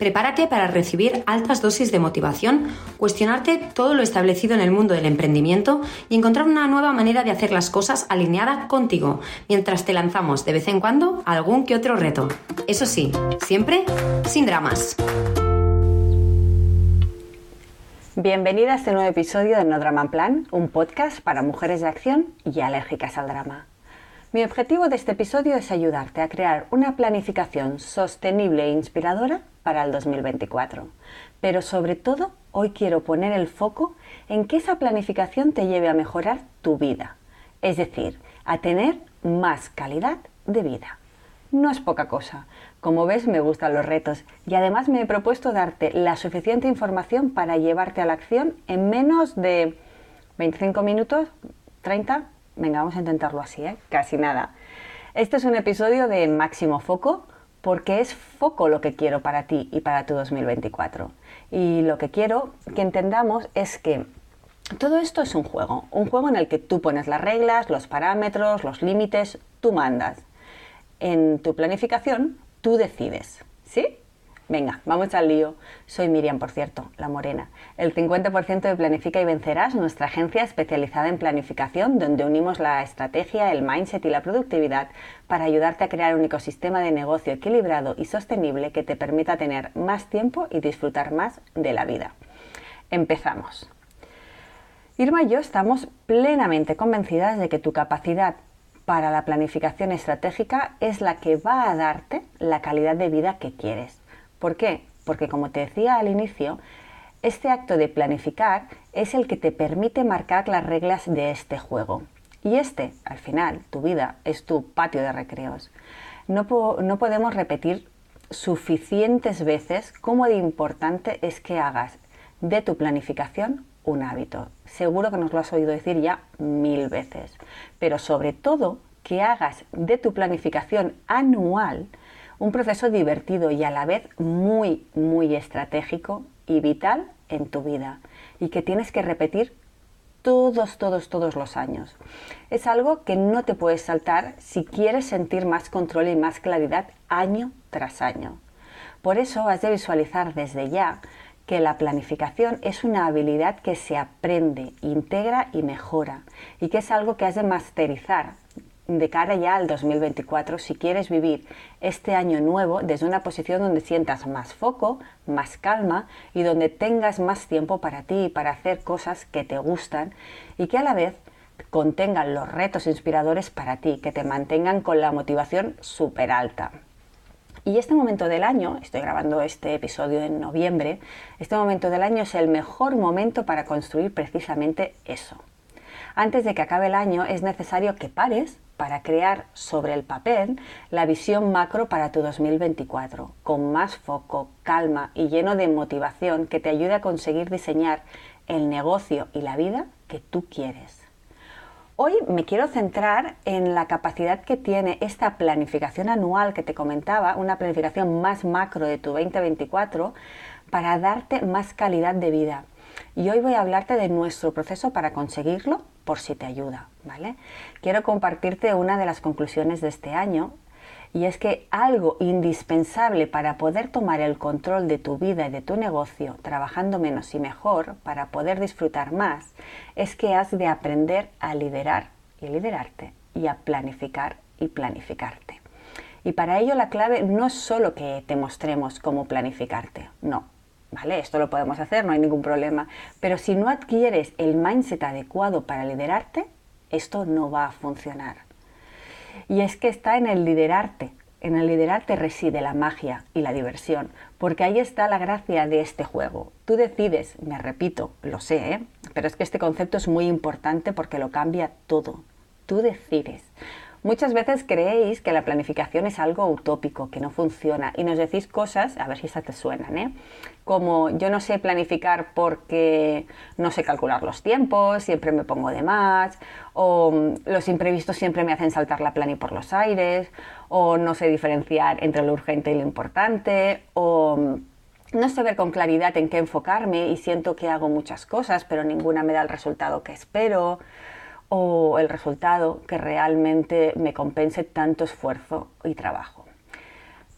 Prepárate para recibir altas dosis de motivación, cuestionarte todo lo establecido en el mundo del emprendimiento y encontrar una nueva manera de hacer las cosas alineada contigo, mientras te lanzamos de vez en cuando algún que otro reto. Eso sí, siempre sin dramas. Bienvenida a este nuevo episodio de No Drama Plan, un podcast para mujeres de acción y alérgicas al drama. Mi objetivo de este episodio es ayudarte a crear una planificación sostenible e inspiradora para el 2024. Pero sobre todo, hoy quiero poner el foco en que esa planificación te lleve a mejorar tu vida, es decir, a tener más calidad de vida. No es poca cosa. Como ves, me gustan los retos y además me he propuesto darte la suficiente información para llevarte a la acción en menos de 25 minutos, 30 Venga, vamos a intentarlo así, ¿eh? Casi nada. Este es un episodio de máximo foco porque es foco lo que quiero para ti y para tu 2024. Y lo que quiero que entendamos es que todo esto es un juego, un juego en el que tú pones las reglas, los parámetros, los límites, tú mandas. En tu planificación, tú decides, ¿sí? Venga, vamos al lío. Soy Miriam, por cierto, la morena. El 50% de Planifica y Vencerás, nuestra agencia especializada en planificación, donde unimos la estrategia, el mindset y la productividad para ayudarte a crear un ecosistema de negocio equilibrado y sostenible que te permita tener más tiempo y disfrutar más de la vida. Empezamos. Irma y yo estamos plenamente convencidas de que tu capacidad para la planificación estratégica es la que va a darte la calidad de vida que quieres. ¿Por qué? Porque como te decía al inicio, este acto de planificar es el que te permite marcar las reglas de este juego. Y este, al final, tu vida es tu patio de recreos. No, no podemos repetir suficientes veces cómo de importante es que hagas de tu planificación un hábito. Seguro que nos lo has oído decir ya mil veces. Pero sobre todo que hagas de tu planificación anual un proceso divertido y a la vez muy, muy estratégico y vital en tu vida y que tienes que repetir todos, todos, todos los años. Es algo que no te puedes saltar si quieres sentir más control y más claridad año tras año. Por eso has de visualizar desde ya que la planificación es una habilidad que se aprende, integra y mejora y que es algo que has de masterizar de cara ya al 2024 si quieres vivir este año nuevo desde una posición donde sientas más foco, más calma y donde tengas más tiempo para ti, para hacer cosas que te gustan y que a la vez contengan los retos inspiradores para ti, que te mantengan con la motivación súper alta. Y este momento del año, estoy grabando este episodio en noviembre, este momento del año es el mejor momento para construir precisamente eso. Antes de que acabe el año es necesario que pares para crear sobre el papel la visión macro para tu 2024, con más foco, calma y lleno de motivación que te ayude a conseguir diseñar el negocio y la vida que tú quieres. Hoy me quiero centrar en la capacidad que tiene esta planificación anual que te comentaba, una planificación más macro de tu 2024, para darte más calidad de vida. Y hoy voy a hablarte de nuestro proceso para conseguirlo por si te ayuda, ¿vale? Quiero compartirte una de las conclusiones de este año y es que algo indispensable para poder tomar el control de tu vida y de tu negocio, trabajando menos y mejor, para poder disfrutar más, es que has de aprender a liderar y liderarte y a planificar y planificarte. Y para ello la clave no es solo que te mostremos cómo planificarte, no, ¿vale? Esto lo podemos hacer, no hay ningún problema. Pero si no adquieres el mindset adecuado para liderarte, esto no va a funcionar. Y es que está en el liderarte. En el liderarte reside la magia y la diversión, porque ahí está la gracia de este juego. Tú decides, me repito, lo sé, ¿eh? pero es que este concepto es muy importante porque lo cambia todo. Tú decides. Muchas veces creéis que la planificación es algo utópico, que no funciona, y nos decís cosas, a ver si estas te suenan, ¿eh? como yo no sé planificar porque no sé calcular los tiempos, siempre me pongo de más, o mm, los imprevistos siempre me hacen saltar la plani por los aires, o no sé diferenciar entre lo urgente y lo importante, o mm, no sé ver con claridad en qué enfocarme y siento que hago muchas cosas, pero ninguna me da el resultado que espero o el resultado que realmente me compense tanto esfuerzo y trabajo.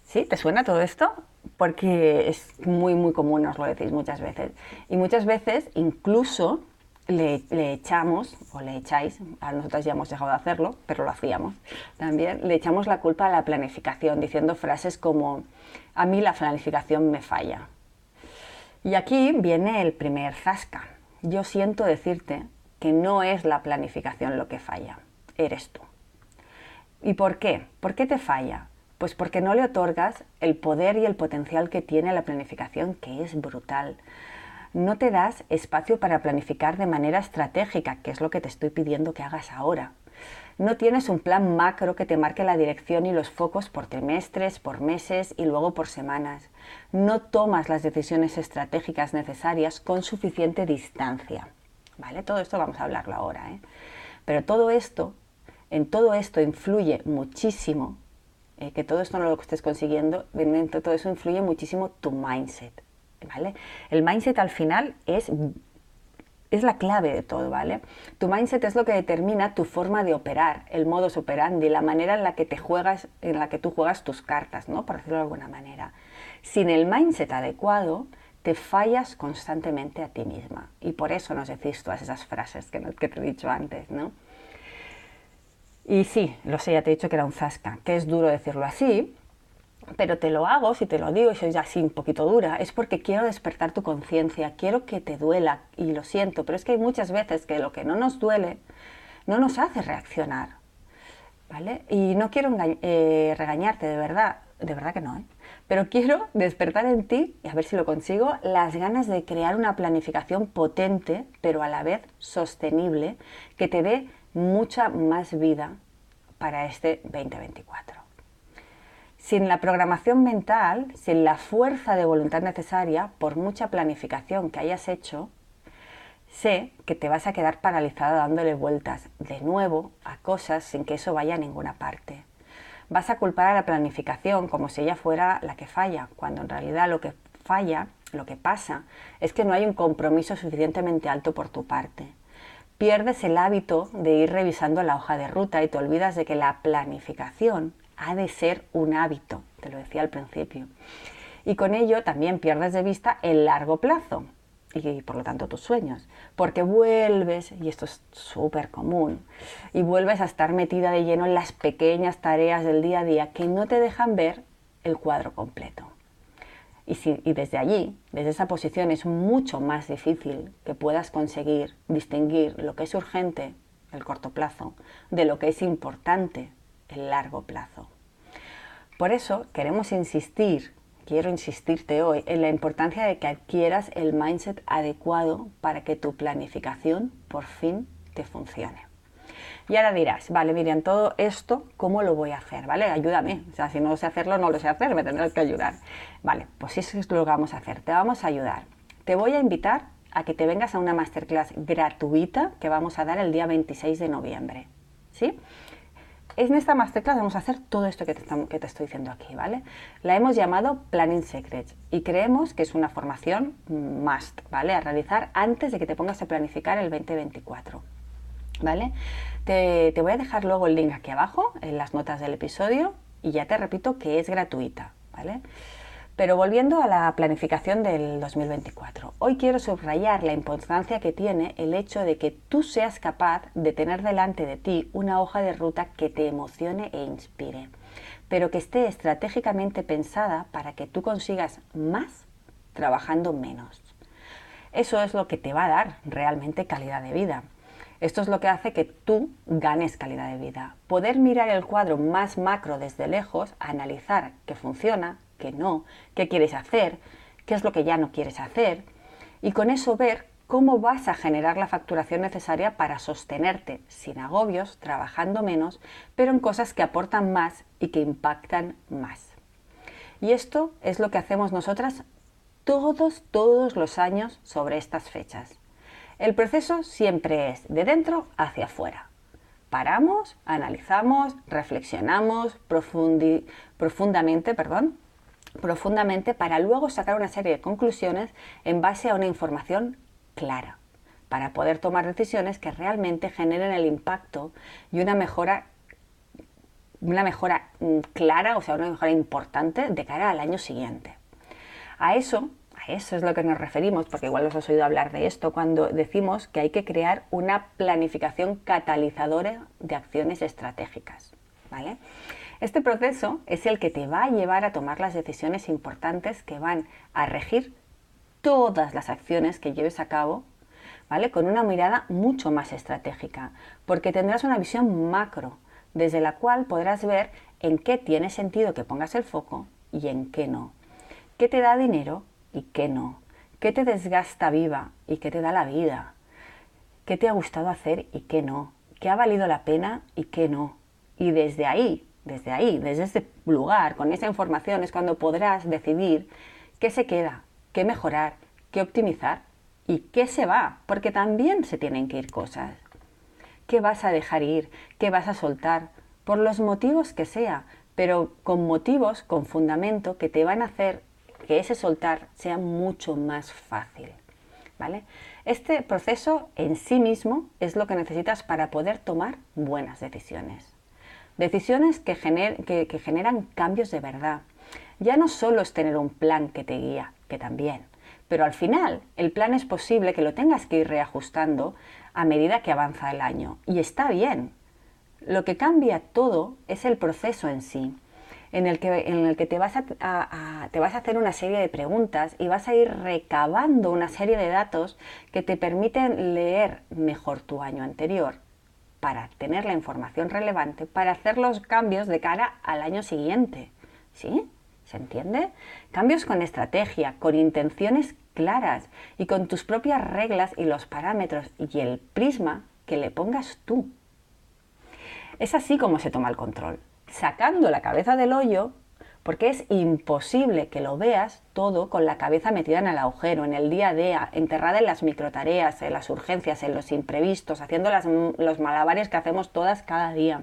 ¿Sí? ¿Te suena todo esto? Porque es muy, muy común, os lo decís muchas veces. Y muchas veces incluso le, echamos, o le echáis, a nosotros ya hemos dejado de hacerlo, pero lo hacíamos también, le echamos la culpa a la planificación, diciendo frases como, a mí la planificación me falla. Y aquí viene el primer zasca. Yo siento decirte que no es la planificación lo que falla, eres tú. ¿Y por qué? ¿Por qué te falla? Pues porque no le otorgas el poder y el potencial que tiene la planificación, que es brutal. No te das espacio para planificar de manera estratégica, que es lo que te estoy pidiendo que hagas ahora. No tienes un plan macro que te marque la dirección y los focos por trimestres, por meses y luego por semanas. No tomas las decisiones estratégicas necesarias con suficiente distancia. ¿Vale? Todo esto vamos a hablarlo ahora, ¿eh? Pero todo esto, en todo esto influye muchísimo, eh, que todo esto no lo estés consiguiendo, dentro todo eso influye muchísimo tu mindset, ¿vale? El mindset al final es es la clave de todo, ¿vale? Tu mindset es lo que determina tu forma de operar, el modus operandi, la manera en la que te juegas, en la que tú juegas tus cartas, ¿no? Por decirlo de alguna manera. Sin el mindset adecuado, te fallas constantemente a ti misma. Y por eso nos decís todas esas frases que, que te he dicho antes, ¿no? Y sí, lo sé, ya te he dicho que era un zasca, que es duro decirlo así, pero te lo hago, si te lo digo y soy así un poquito dura, es porque quiero despertar tu conciencia, quiero que te duela y lo siento, pero es que hay muchas veces que lo que no nos duele no nos hace reaccionar, ¿vale? Y no quiero eh, regañarte, de verdad, de verdad que no, ¿eh? Pero quiero despertar en ti, y a ver si lo consigo, las ganas de crear una planificación potente, pero a la vez sostenible, que te dé mucha más vida para este 2024. Sin la programación mental, sin la fuerza de voluntad necesaria, por mucha planificación que hayas hecho, sé que te vas a quedar paralizada dándole vueltas de nuevo a cosas sin que eso vaya a ninguna parte vas a culpar a la planificación como si ella fuera la que falla, cuando en realidad lo que falla, lo que pasa, es que no hay un compromiso suficientemente alto por tu parte. Pierdes el hábito de ir revisando la hoja de ruta y te olvidas de que la planificación ha de ser un hábito, te lo decía al principio. Y con ello también pierdes de vista el largo plazo, y por lo tanto tus sueños, porque vuelves, y esto es súper común, y vuelves a estar metida de lleno en las pequeñas tareas del día a día que no te dejan ver el cuadro completo. Y, si, y desde allí, desde esa posición, es mucho más difícil que puedas conseguir distinguir lo que es urgente, el corto plazo, de lo que es importante, el largo plazo. Por eso queremos insistir quiero insistirte hoy en la importancia de que adquieras el mindset adecuado para que tu planificación por fin te funcione. Y ahora dirás, vale, Miriam, todo esto, ¿cómo lo voy a hacer? ¿Vale? Ayúdame. O sea, si no sé hacerlo, no lo sé hacer, me tendrás que ayudar. Vale, pues eso es lo que vamos a hacer. Te vamos a ayudar. Te voy a invitar a que te vengas a una masterclass gratuita que vamos a dar el día 26 de noviembre. ¿Sí? En esta masterclass vamos a hacer todo esto que te, estoy diciendo aquí, ¿vale? La hemos llamado Planning Secrets y creemos que es una formación must, ¿vale? A realizar antes de que te pongas a planificar el 2024, ¿vale? Te, te voy a dejar luego el link aquí abajo en las notas del episodio y ya te repito que es gratuita, ¿vale? Pero volviendo a la planificación del 2024, hoy quiero subrayar la importancia que tiene el hecho de que tú seas capaz de tener delante de ti una hoja de ruta que te emocione e inspire, pero que esté estratégicamente pensada para que tú consigas más trabajando menos. Eso es lo que te va a dar realmente calidad de vida. Esto es lo que hace que tú ganes calidad de vida. Poder mirar el cuadro más macro desde lejos, analizar qué funciona, qué no, qué quieres hacer, qué es lo que ya no quieres hacer, y con eso ver cómo vas a generar la facturación necesaria para sostenerte sin agobios, trabajando menos, pero en cosas que aportan más y que impactan más. Y esto es lo que hacemos nosotras todos, todos los años sobre estas fechas. El proceso siempre es de dentro hacia afuera. Paramos, analizamos, reflexionamos profundamente, perdón, profundamente para luego sacar una serie de conclusiones en base a una información clara, para poder tomar decisiones que realmente generen el impacto y una mejora una mejora mm, clara, o sea, una mejora importante de cara al año siguiente. A eso, a eso es lo que nos referimos, porque igual os has oído hablar de esto cuando decimos que hay que crear una planificación catalizadora de acciones estratégicas, ¿vale? Este proceso es el que te va a llevar a tomar las decisiones importantes que van a regir todas las acciones que lleves a cabo, ¿vale? Con una mirada mucho más estratégica, porque tendrás una visión macro, desde la cual podrás ver en qué tiene sentido que pongas el foco y en qué no. ¿Qué te da dinero y qué no? ¿Qué te desgasta viva y qué te da la vida? ¿Qué te ha gustado hacer y qué no? ¿Qué ha valido la pena y qué no? Y desde ahí desde ahí, desde ese lugar, con esa información, es cuando podrás decidir qué se queda, qué mejorar, qué optimizar y qué se va, porque también se tienen que ir cosas. ¿Qué vas a dejar ir? ¿Qué vas a soltar? Por los motivos que sea, pero con motivos, con fundamento, que te van a hacer que ese soltar sea mucho más fácil. ¿Vale? Este proceso en sí mismo es lo que necesitas para poder tomar buenas decisiones. Decisiones que, generan cambios de verdad. Ya no solo es tener un plan que te guía, que también, pero al final el plan es posible que lo tengas que ir reajustando a medida que avanza el año. Y está bien. Lo que cambia todo es el proceso en sí, en el que, en el que te, vas a, te vas a hacer una serie de preguntas y vas a ir recabando una serie de datos que te permiten leer mejor tu año anterior para tener la información relevante para hacer los cambios de cara al año siguiente. ¿Sí? ¿Se entiende? Cambios con estrategia, con intenciones claras y con tus propias reglas y los parámetros y el prisma que le pongas tú. Es así como se toma el control, sacando la cabeza del hoyo porque es imposible que lo veas todo con la cabeza metida en el agujero, en el día a día, enterrada en las microtareas, en las urgencias, en los imprevistos, haciendo los malabares que hacemos todas cada día.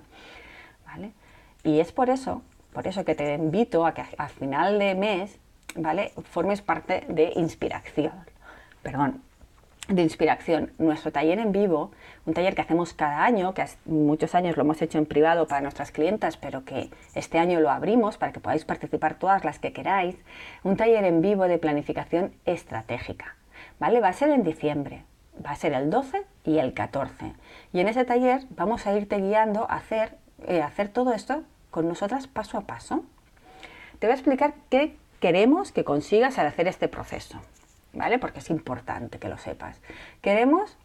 ¿vale? Y es por eso, por eso que te invito a que al final de mes, ¿vale? Formes parte de Inspiración. Perdón, de inspiración. Nuestro taller en vivo, un taller que hacemos cada año, que muchos años lo hemos hecho en privado para nuestras clientas, pero que este año lo abrimos para que podáis participar todas las que queráis, un taller en vivo de planificación estratégica. ¿Vale? Va a ser en diciembre, va a ser el 12 y el 14. Y en ese taller vamos a irte guiando a hacer, eh, hacer todo esto con nosotras paso a paso. Te voy a explicar qué queremos que consigas al hacer este proceso. ¿Vale? Porque es importante que lo sepas. Queremos,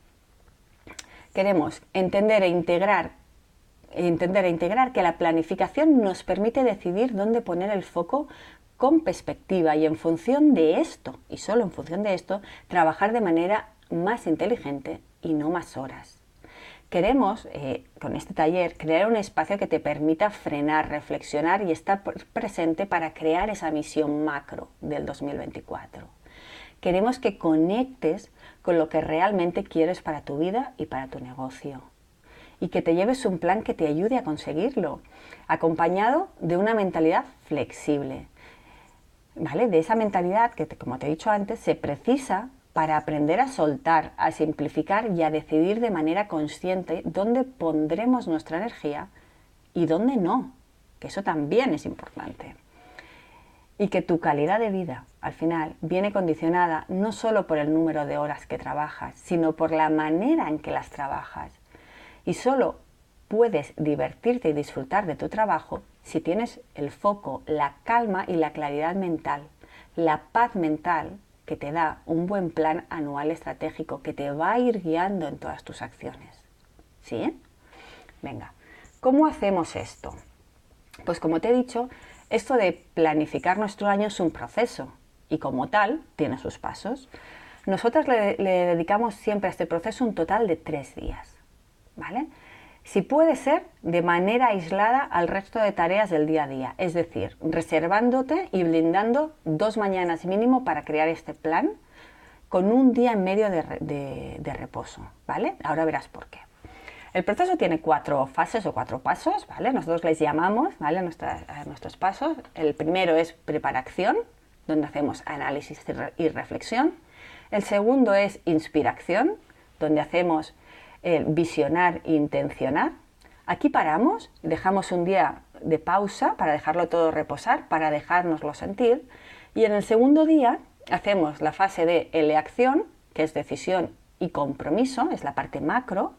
queremos entender e integrar entender e integrar que la planificación nos permite decidir dónde poner el foco con perspectiva y en función de esto, y solo en función de esto, trabajar de manera más inteligente y no más horas. Queremos, eh, con este taller, crear un espacio que te permita frenar, reflexionar y estar presente para crear esa misión macro del 2024. Queremos que conectes con lo que realmente quieres para tu vida y para tu negocio. Y que te lleves un plan que te ayude a conseguirlo, acompañado de una mentalidad flexible. ¿Vale? De esa mentalidad que, como te he dicho antes, se precisa para aprender a soltar, a simplificar y a decidir de manera consciente dónde pondremos nuestra energía y dónde no, que eso también es importante y que tu calidad de vida al final viene condicionada no solo por el número de horas que trabajas, sino por la manera en que las trabajas. Y solo puedes divertirte y disfrutar de tu trabajo si tienes el foco, la calma y la claridad mental, la paz mental que te da un buen plan anual estratégico que te va a ir guiando en todas tus acciones. ¿Sí? Venga, ¿cómo hacemos esto? Pues como te he dicho, esto de planificar nuestro año es un proceso y como tal tiene sus pasos. Nosotras le, dedicamos siempre a este proceso un total de tres días, ¿vale? Si puede ser de manera aislada al resto de tareas del día a día, es decir, reservándote y blindando dos mañanas mínimo para crear este plan con un día en medio de, reposo, ¿vale? Ahora verás por qué. El proceso tiene cuatro fases o cuatro pasos, ¿vale? Nosotros les llamamos, ¿vale? a nuestros pasos. El primero es preparación, donde hacemos análisis y reflexión. El segundo es inspiración, donde hacemos visionar e intencionar. Aquí paramos, dejamos un día de pausa para dejarlo todo reposar, para dejárnoslo sentir. Y en el segundo día hacemos la fase de eleacción, que es decisión y compromiso, es la parte macro.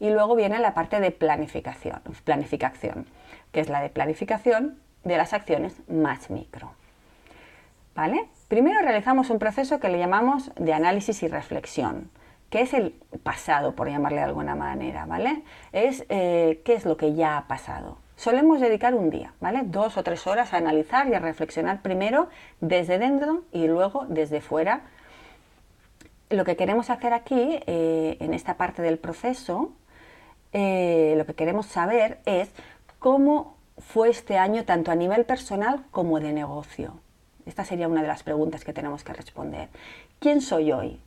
Y luego viene la parte de planificación, planificación, que es la de planificación de las acciones más micro. ¿Vale? Primero realizamos un proceso que le llamamos de análisis y reflexión, que es el pasado, por llamarle de alguna manera, ¿vale? Es eh, qué es lo que ya ha pasado. Solemos dedicar un día, ¿vale? Dos o tres horas a analizar y a reflexionar primero desde dentro y luego desde fuera. Lo que queremos hacer aquí, eh, en esta parte del proceso, eh, lo que queremos saber es cómo fue este año tanto a nivel personal como de negocio. Esta sería una de las preguntas que tenemos que responder. ¿Quién soy hoy?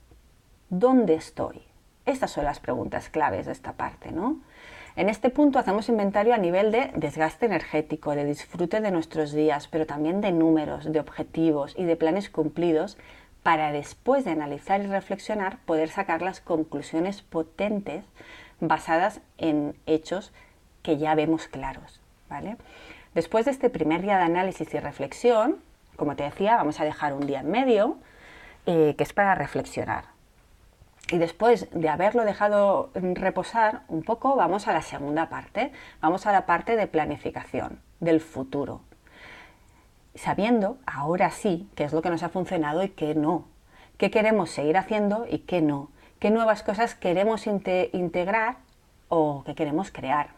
¿Dónde estoy? Estas son las preguntas claves de esta parte, ¿no? En este punto hacemos inventario a nivel de desgaste energético, de disfrute de nuestros días, pero también de números, de objetivos y de planes cumplidos para después de analizar y reflexionar poder sacar las conclusiones potentes basadas en hechos que ya vemos claros. ¿vale? Después de este primer día de análisis y reflexión, como te decía, vamos a dejar un día en medio, eh, que es para reflexionar. Y después de haberlo dejado reposar un poco, vamos a la segunda parte, vamos a la parte de planificación del futuro. Sabiendo ahora sí qué es lo que nos ha funcionado y qué no, qué queremos seguir haciendo y qué no, qué nuevas cosas queremos integrar o qué queremos crear.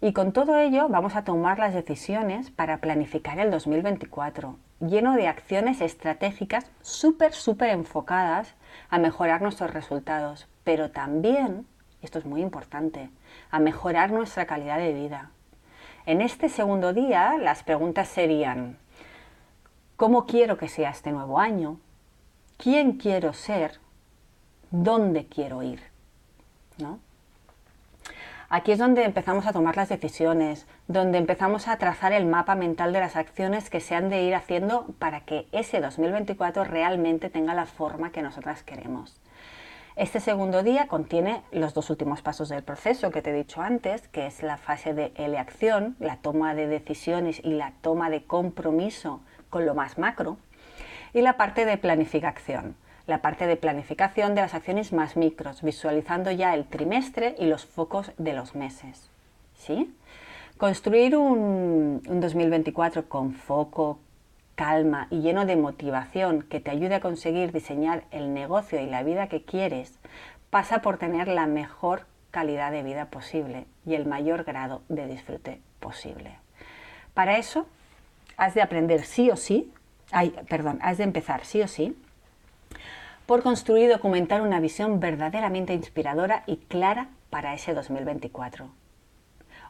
Y con todo ello vamos a tomar las decisiones para planificar el 2024, lleno de acciones estratégicas súper, súper enfocadas a mejorar nuestros resultados, pero también, esto es muy importante, a mejorar nuestra calidad de vida. En este segundo día las preguntas serían, ¿cómo quiero que sea este nuevo año? ¿Quién quiero ser? ¿Dónde quiero ir? ¿No? Aquí es donde empezamos a tomar las decisiones, donde empezamos a trazar el mapa mental de las acciones que se han de ir haciendo para que ese 2024 realmente tenga la forma que nosotras queremos. Este segundo día contiene los dos últimos pasos del proceso que te he dicho antes, que es la fase de eleacción, la toma de decisiones y la toma de compromiso con lo más macro, y la parte de planificación, la parte de planificación de las acciones más micros, visualizando ya el trimestre y los focos de los meses. ¿Sí? Construir un, 2024 con foco, calma y lleno de motivación que te ayude a conseguir diseñar el negocio y la vida que quieres pasa por tener la mejor calidad de vida posible y el mayor grado de disfrute posible. Para eso has de aprender sí o sí, perdón, has de empezar sí o sí por construir y documentar una visión verdaderamente inspiradora y clara para ese 2024.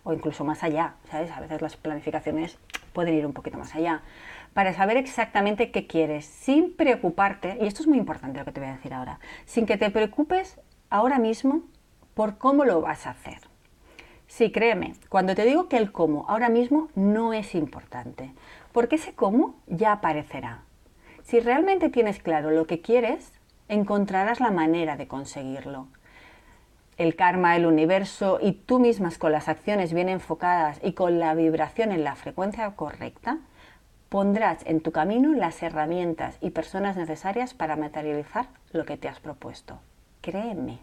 O incluso más allá, ¿sabes? A veces las planificaciones pueden ir un poquito más allá. Para saber exactamente qué quieres, sin preocuparte, y esto es muy importante lo que te voy a decir ahora, sin que te preocupes ahora mismo por cómo lo vas a hacer. Sí, créeme, cuando te digo que el cómo ahora mismo no es importante, porque ese cómo ya aparecerá. Si realmente tienes claro lo que quieres, encontrarás la manera de conseguirlo. El karma, el universo y tú mismas con las acciones bien enfocadas y con la vibración en la frecuencia correcta, pondrás en tu camino las herramientas y personas necesarias para materializar lo que te has propuesto. Créeme.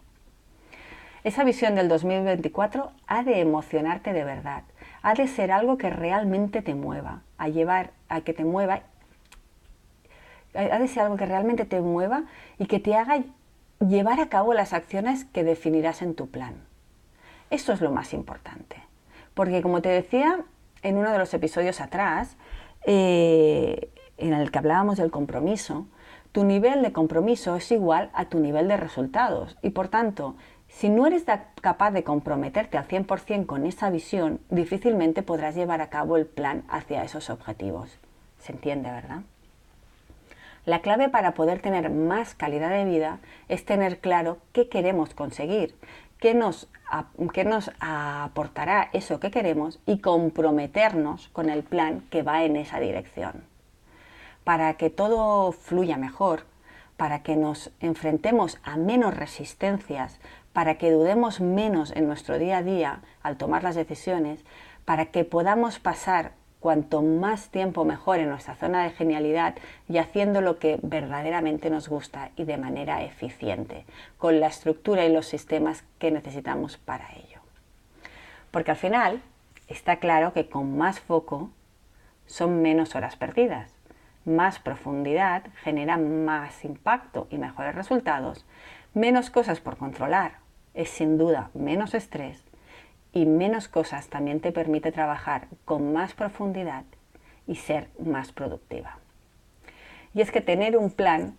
Esa visión del 2024 ha de emocionarte de verdad, ha de ser algo que realmente te mueva, a llevar a que te mueva ha de ser algo que realmente te mueva y que te haga llevar a cabo las acciones que definirás en tu plan. Esto es lo más importante. Porque como te decía en uno de los episodios atrás, eh, en el que hablábamos del compromiso, tu nivel de compromiso es igual a tu nivel de resultados y por tanto, si no eres capaz de comprometerte al 100% con esa visión, difícilmente podrás llevar a cabo el plan hacia esos objetivos. ¿Se entiende, verdad? La clave para poder tener más calidad de vida es tener claro qué queremos conseguir, qué nos, qué nos aportará eso que queremos y comprometernos con el plan que va en esa dirección. Para que todo fluya mejor, para que nos enfrentemos a menos resistencias, para que dudemos menos en nuestro día a día al tomar las decisiones, para que podamos pasar cuanto más tiempo mejor en nuestra zona de genialidad y haciendo lo que verdaderamente nos gusta y de manera eficiente, con la estructura y los sistemas que necesitamos para ello. Porque al final está claro que con más foco son menos horas perdidas más profundidad genera más impacto y mejores resultados. Menos cosas por controlar es sin duda menos estrés y menos cosas también te permite trabajar con más profundidad y ser más productiva. Y es que tener un plan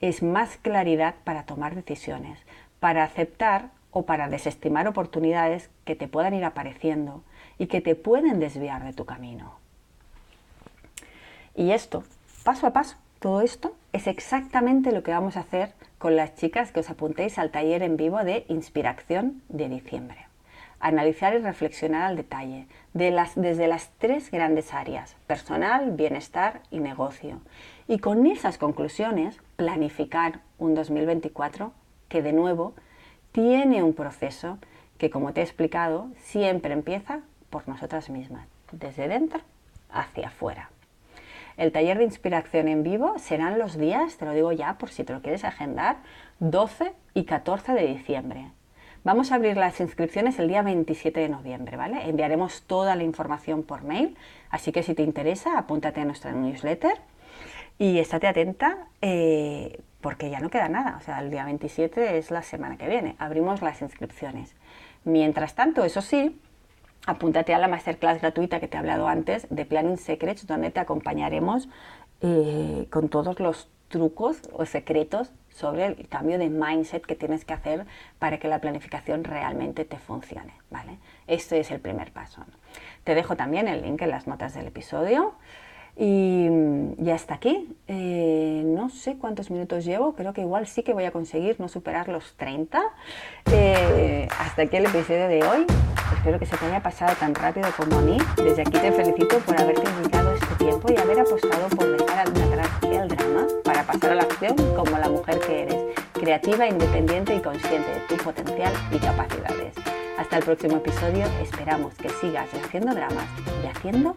es más claridad para tomar decisiones, para aceptar o para desestimar oportunidades que te puedan ir apareciendo y que te pueden desviar de tu camino. Y esto, paso a paso, todo esto es exactamente lo que vamos a hacer con las chicas que os apuntéis al taller en vivo de Inspiración de diciembre. Analizar y reflexionar al detalle de las, desde las tres grandes áreas, personal, bienestar y negocio. Y con esas conclusiones, planificar un 2024 que de nuevo tiene un proceso que, como te he explicado, siempre empieza por nosotras mismas, desde dentro hacia afuera. El taller de inspiración en vivo serán los días, te lo digo ya por si te lo quieres agendar, 12 y 14 de diciembre. Vamos a abrir las inscripciones el día 27 de noviembre, ¿vale? Enviaremos toda la información por mail, así que si te interesa, apúntate a nuestra newsletter y estate atenta eh, porque ya no queda nada. O sea, el día 27 es la semana que viene. Abrimos las inscripciones. Mientras tanto, eso sí, apúntate a la masterclass gratuita que te he hablado antes de Planning Secrets, donde te acompañaremos eh, con todos los trucos o secretos sobre el cambio de mindset que tienes que hacer para que la planificación realmente te funcione. ¿vale? Este es el primer paso. Te dejo también el link en las notas del episodio. Y ya está aquí. Eh, no sé cuántos minutos llevo, creo que igual sí que voy a conseguir no superar los 30. Eh, hasta aquí el episodio de hoy. Espero que se te haya pasado tan rápido como a mí. Desde aquí te felicito por haberte dedicado este tiempo y haber apostado por dejar atrás el drama para pasar a la acción como la mujer que eres, creativa, independiente y consciente de tu potencial y capacidades. Hasta el próximo episodio, esperamos que sigas haciendo dramas y haciendo